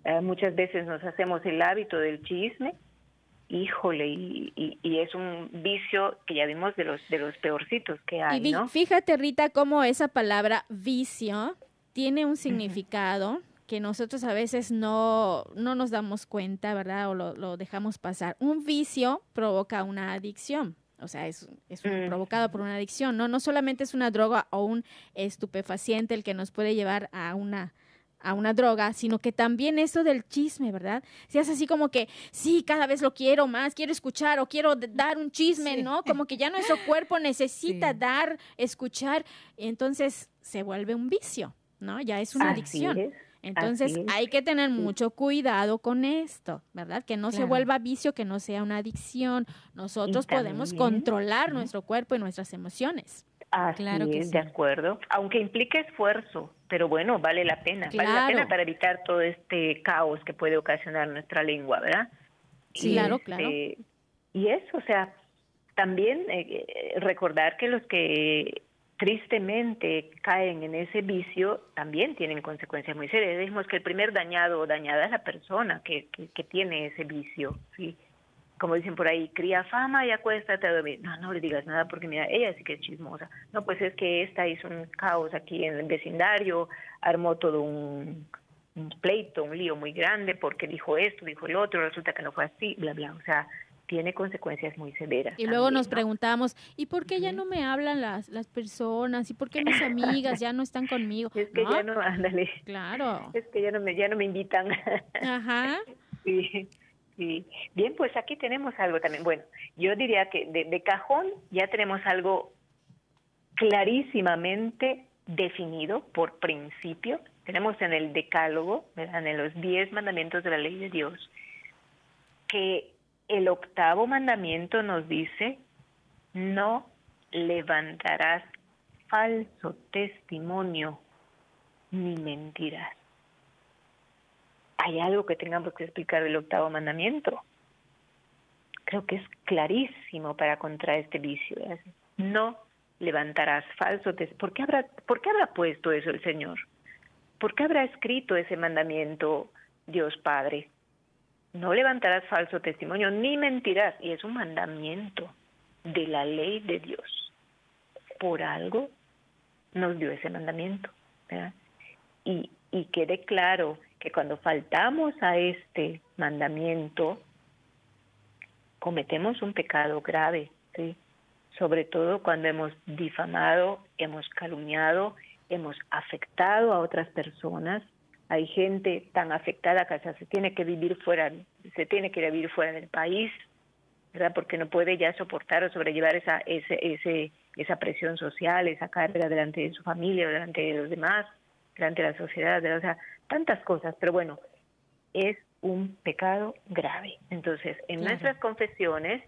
eh, muchas veces nos hacemos el hábito del chisme, híjole, y, es un vicio que ya vimos de los, de los peorcitos que hay. Y fíjate, Rita, cómo esa palabra vicio tiene un significado. que nosotros a veces no, no nos damos cuenta, ¿verdad? O lo, lo dejamos pasar. Un vicio provoca una adicción o sea, es, es provocado por una adicción, ¿no? No solamente es una droga o un estupefaciente el que nos puede llevar a una a una droga, sino que también eso del chisme, ¿verdad? Si es así como que, sí, cada vez lo quiero más, quiero escuchar o quiero dar un chisme, ¿no? Como que ya nuestro cuerpo necesita dar, escuchar, entonces se vuelve un vicio, ¿no? Ya es una adicción. Entonces hay que tener mucho cuidado con esto, ¿verdad? Que no se vuelva vicio, que no sea una adicción. Nosotros podemos controlar nuestro cuerpo y nuestras emociones. claro que de acuerdo. Aunque implique esfuerzo, pero bueno, vale la pena. Vale la pena para evitar todo este caos que puede ocasionar nuestra lengua, ¿verdad? Sí, claro, claro. Este, y eso, o sea, también eh, eh, recordar que los que tristemente caen en ese vicio, también tienen consecuencias muy serias. Decimos que el primer dañado o dañada es la persona que, que, tiene ese vicio, ¿sí? Como dicen por ahí, cría fama y acuéstate a dormir. No, no le digas nada porque mira, ella sí que es chismosa. No, pues es que esta hizo un caos aquí en el vecindario, armó todo un, un pleito, un lío muy grande porque dijo esto, dijo el otro, resulta que no fue así, bla, bla. O sea, tiene consecuencias muy severas. Y luego nos preguntamos, ¿y por qué ya no me hablan las, las personas? ¿Y por qué mis amigas ya no están conmigo? Es que ya no, ándale. Claro. Es que ya no me, ya no me invitan. Ajá. Sí, sí. Bien, pues aquí tenemos algo también. Bueno, yo diría que de, de cajón ya tenemos algo clarísimamente definido por principio. Tenemos en el decálogo, en los diez mandamientos de la ley de Dios, que el octavo mandamiento nos dice, no levantarás falso testimonio ni mentiras. ¿Hay algo que tengamos que explicar del octavo mandamiento? Creo que es clarísimo para contra este vicio. No levantarás falso testimonio. ¿Por habrá, ¿Por qué habrá puesto eso el Señor? ¿Por qué habrá escrito ese mandamiento Dios Padre? No levantarás falso testimonio ni mentirás. Y es un mandamiento de la ley de Dios. Por algo nos dio ese mandamiento. Y, y quede claro que cuando faltamos a este mandamiento, cometemos un pecado grave, ¿sí? sobre todo cuando hemos difamado, hemos calumniado, hemos afectado a otras personas hay gente tan afectada que se tiene que vivir fuera, se tiene que vivir fuera del país, ¿verdad? Porque no puede ya soportar o sobrellevar esa, ese, ese, esa presión social, esa carga delante de su familia, delante de los demás, delante de la sociedad, o sea, tantas cosas. Pero bueno, es un pecado grave. Entonces, en nuestras confesiones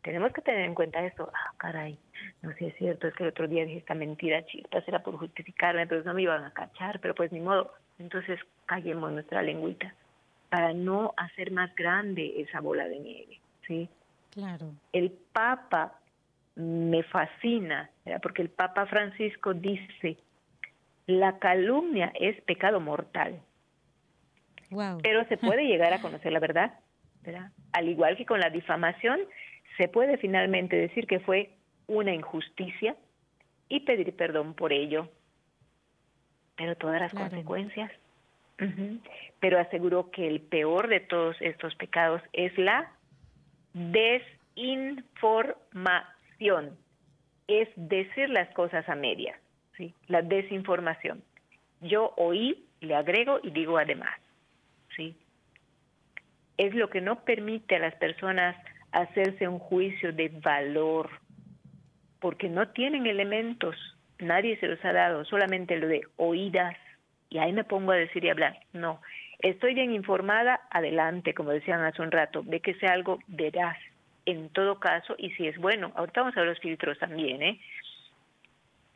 tenemos que tener en cuenta esto. Ah, caray, no sé, es cierto, es que el otro día dije esta mentira chispa, era por justificarme, pero no me iban a cachar, pero pues ni modo entonces callemos nuestra lengüita para no hacer más grande esa bola de nieve, ¿sí? Claro. El Papa me fascina, porque el Papa Francisco dice, la calumnia es pecado mortal. Wow. Pero se puede llegar a conocer la verdad, ¿verdad? Al igual que con la difamación, se puede finalmente decir que fue una injusticia y pedir perdón por ello pero todas las consecuencias. Pero aseguró que el peor de todos estos pecados es la desinformación, es decir las cosas a medias, ¿sí? la desinformación. Yo oí, le agrego y digo además. ¿sí? Es lo que no permite a las personas hacerse un juicio de valor, porque no tienen elementos nadie se los ha dado, solamente lo de oídas, y ahí me pongo a decir y hablar. No, estoy bien informada, adelante, como decían hace un rato, de que sea algo veraz, en todo caso, y si es bueno, ahorita vamos a ver los filtros también, ¿eh?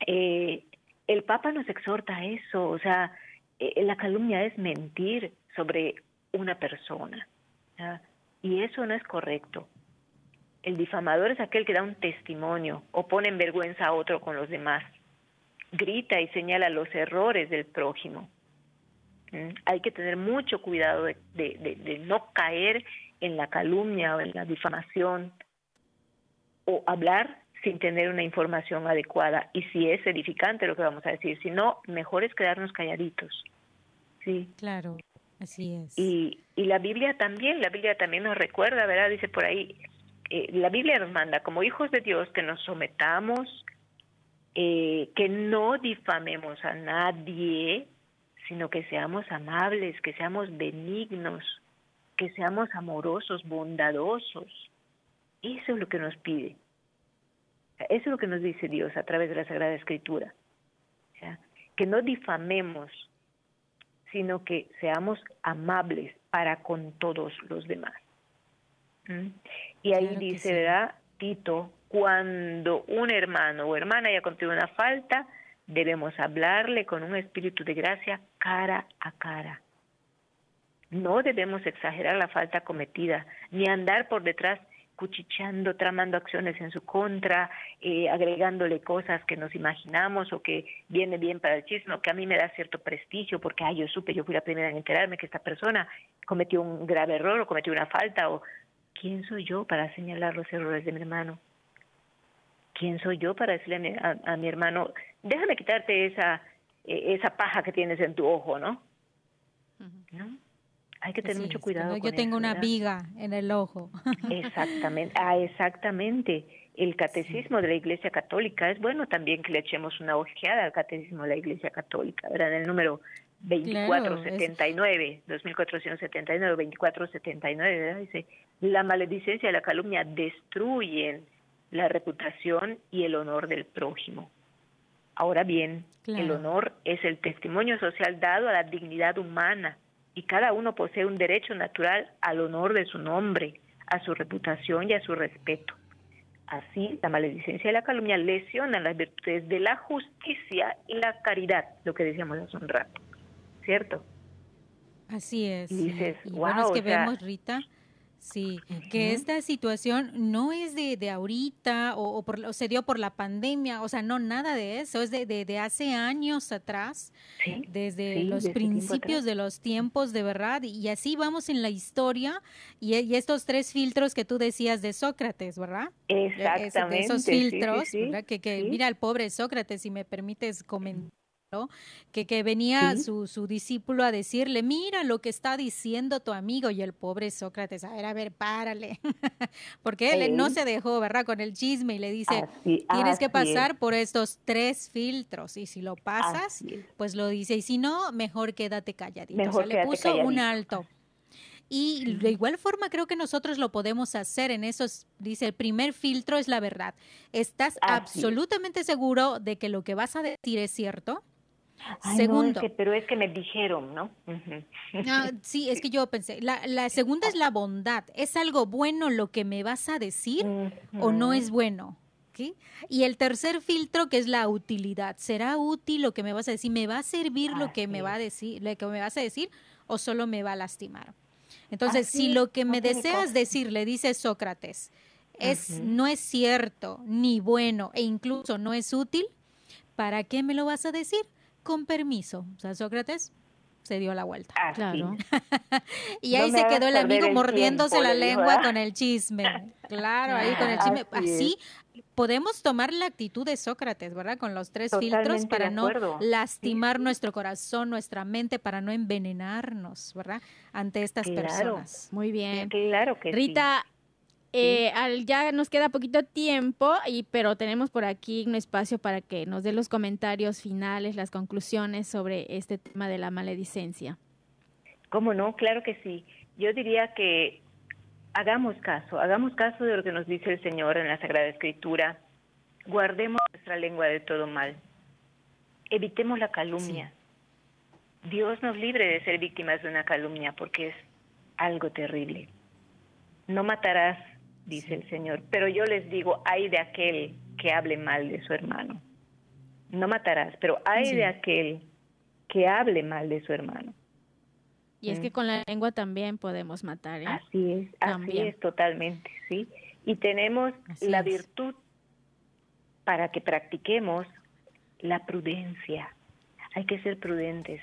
eh el Papa nos exhorta a eso, o sea, eh, la calumnia es mentir sobre una persona, y eso no es correcto. El difamador es aquel que da un testimonio o pone en vergüenza a otro con los demás grita y señala los errores del prójimo. ¿Mm? Hay que tener mucho cuidado de, no caer en la calumnia o en la difamación o hablar sin tener una información adecuada y si es edificante lo que vamos a decir, si no, mejor es quedarnos calladitos. Sí. Claro, así es. Y, y la Biblia también, la Biblia también nos recuerda, ¿verdad? Dice por ahí, eh, la Biblia nos manda como hijos de Dios que nos sometamos, eh, que no difamemos a nadie, sino que seamos amables, que seamos benignos, que seamos amorosos, bondadosos. Eso es lo que nos pide. Eso es lo que nos dice Dios a través de la Sagrada Escritura. que no difamemos, sino que seamos amables para con todos los demás. ¿Mm? Y ahí dice, ¿verdad? Tito, cuando un hermano o hermana haya cometido una falta, debemos hablarle con un espíritu de gracia cara a cara. No debemos exagerar la falta cometida, ni andar por detrás cuchicheando, tramando acciones en su contra, eh, agregándole cosas que nos imaginamos o que viene bien para el chisme, que a mí me da cierto prestigio porque ay, yo supe, yo fui la primera en enterarme que esta persona cometió un grave error o cometió una falta o ¿quién soy yo para señalar los errores de mi hermano? ¿Quién soy yo para decirle a mi, hermano, déjame quitarte esa, eh, esa paja que tienes en tu ojo, ¿no? ¿No? Hay que tener mucho cuidado. yo tengo una viga en el ojo. Exactamente, ah, exactamente. El catecismo de la Iglesia Católica es bueno también que le echemos una ojeada al catecismo de la Iglesia Católica, ¿verdad? En el número 2479, 2479, 2479, ¿verdad? Dice, la maledicencia y la calumnia destruyen la reputación y el honor del prójimo. Ahora bien, el honor es el testimonio social dado a la dignidad humana y cada uno posee un derecho natural al honor de su nombre, a su reputación y a su respeto. Así, la maledicencia y la calumnia lesionan las virtudes de la justicia y la caridad, lo que decíamos hace un rato, ¿cierto? Así es. Y dices, bueno, es que vemos, Rita, Sí, que esta situación no es de, de ahorita o, por, se dio por la pandemia, o sea, no, nada de eso, es de, de, hace años atrás, desde los principios de los tiempos de verdad, y así vamos en la historia, y, estos tres filtros que tú decías de Sócrates, ¿verdad? E, Exactamente. esos filtros, Que, que mira el pobre Sócrates, si me permites comentar que, que venía su, su, discípulo a decirle, mira lo que está diciendo tu amigo y el pobre Sócrates, a ver, a ver, párale, porque él no se dejó, ¿verdad? Con el chisme y le dice, tienes que pasar por estos tres filtros y si lo pasas, pues lo dice, y si no, mejor quédate calladito. o sea, le puso un alto. Y de igual forma creo que nosotros lo podemos hacer en esos, dice, el primer filtro es la verdad. ¿Estás absolutamente seguro de que lo que vas a decir es cierto? Segundo. pero es que me dijeron, ¿no? Ah, sí, es que yo pensé. La, segunda es la bondad. ¿Es algo bueno lo que me vas a decir o no es bueno? Y el tercer filtro que es la utilidad. ¿Será útil lo que me vas a decir? ¿Me va a servir lo que me va a decir, lo que me vas a decir o solo me va a lastimar? Entonces, si lo que me deseas decir, le dice Sócrates, es no es cierto ni bueno e incluso no es útil, ¿para qué me lo vas a decir? Con permiso. O sea, Sócrates se dio la vuelta. claro. y ahí se quedó el amigo mordiéndose la lengua con el chisme. Claro, ahí con el chisme. Así, podemos tomar la actitud de Sócrates, ¿verdad? Con los tres filtros para no lastimar nuestro corazón, nuestra mente, para no envenenarnos, ¿verdad? Ante estas personas. Muy bien. Claro que Rita, eh, ya nos queda poquito tiempo, y, pero tenemos por aquí un espacio para que nos dé los comentarios finales, las conclusiones sobre este tema de la maledicencia. ¿Cómo no? Claro que sí. Yo diría que hagamos caso, hagamos caso de lo que nos dice el Señor en la Sagrada Escritura. Guardemos nuestra lengua de todo mal. Evitemos la calumnia. Dios nos libre de ser víctimas de una calumnia porque es algo terrible. No matarás, dice el Señor. Pero yo les digo, hay de aquel que hable mal de su hermano. No matarás, pero hay de aquel que hable mal de su hermano. Y es que mm. con la lengua también podemos matar. ¿eh? Así es, así es totalmente, ¿sí? Y tenemos la virtud para que practiquemos la prudencia. Hay que ser prudentes.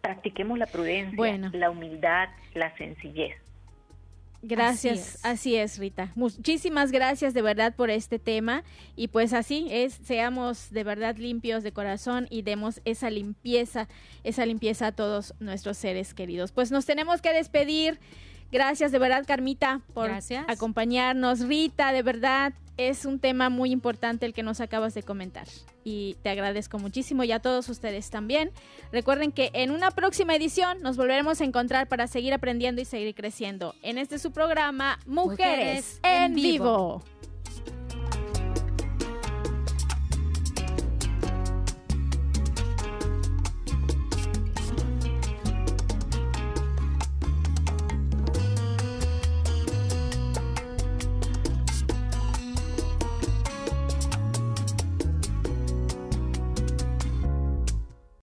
Practiquemos la prudencia, la humildad, la sencillez. Gracias, así es. Rita. Muchísimas gracias de verdad por este tema y pues así es, seamos de verdad limpios de corazón y demos esa limpieza, esa limpieza a todos nuestros seres queridos. Pues nos tenemos que despedir. Gracias de verdad, Carmita, por acompañarnos. Rita, de verdad, es un tema muy importante el que nos acabas de comentar. Y te agradezco muchísimo y a todos ustedes también. Recuerden que en una próxima edición nos volveremos a encontrar para seguir aprendiendo y seguir creciendo. En este su programa, Mujeres, en, vivo.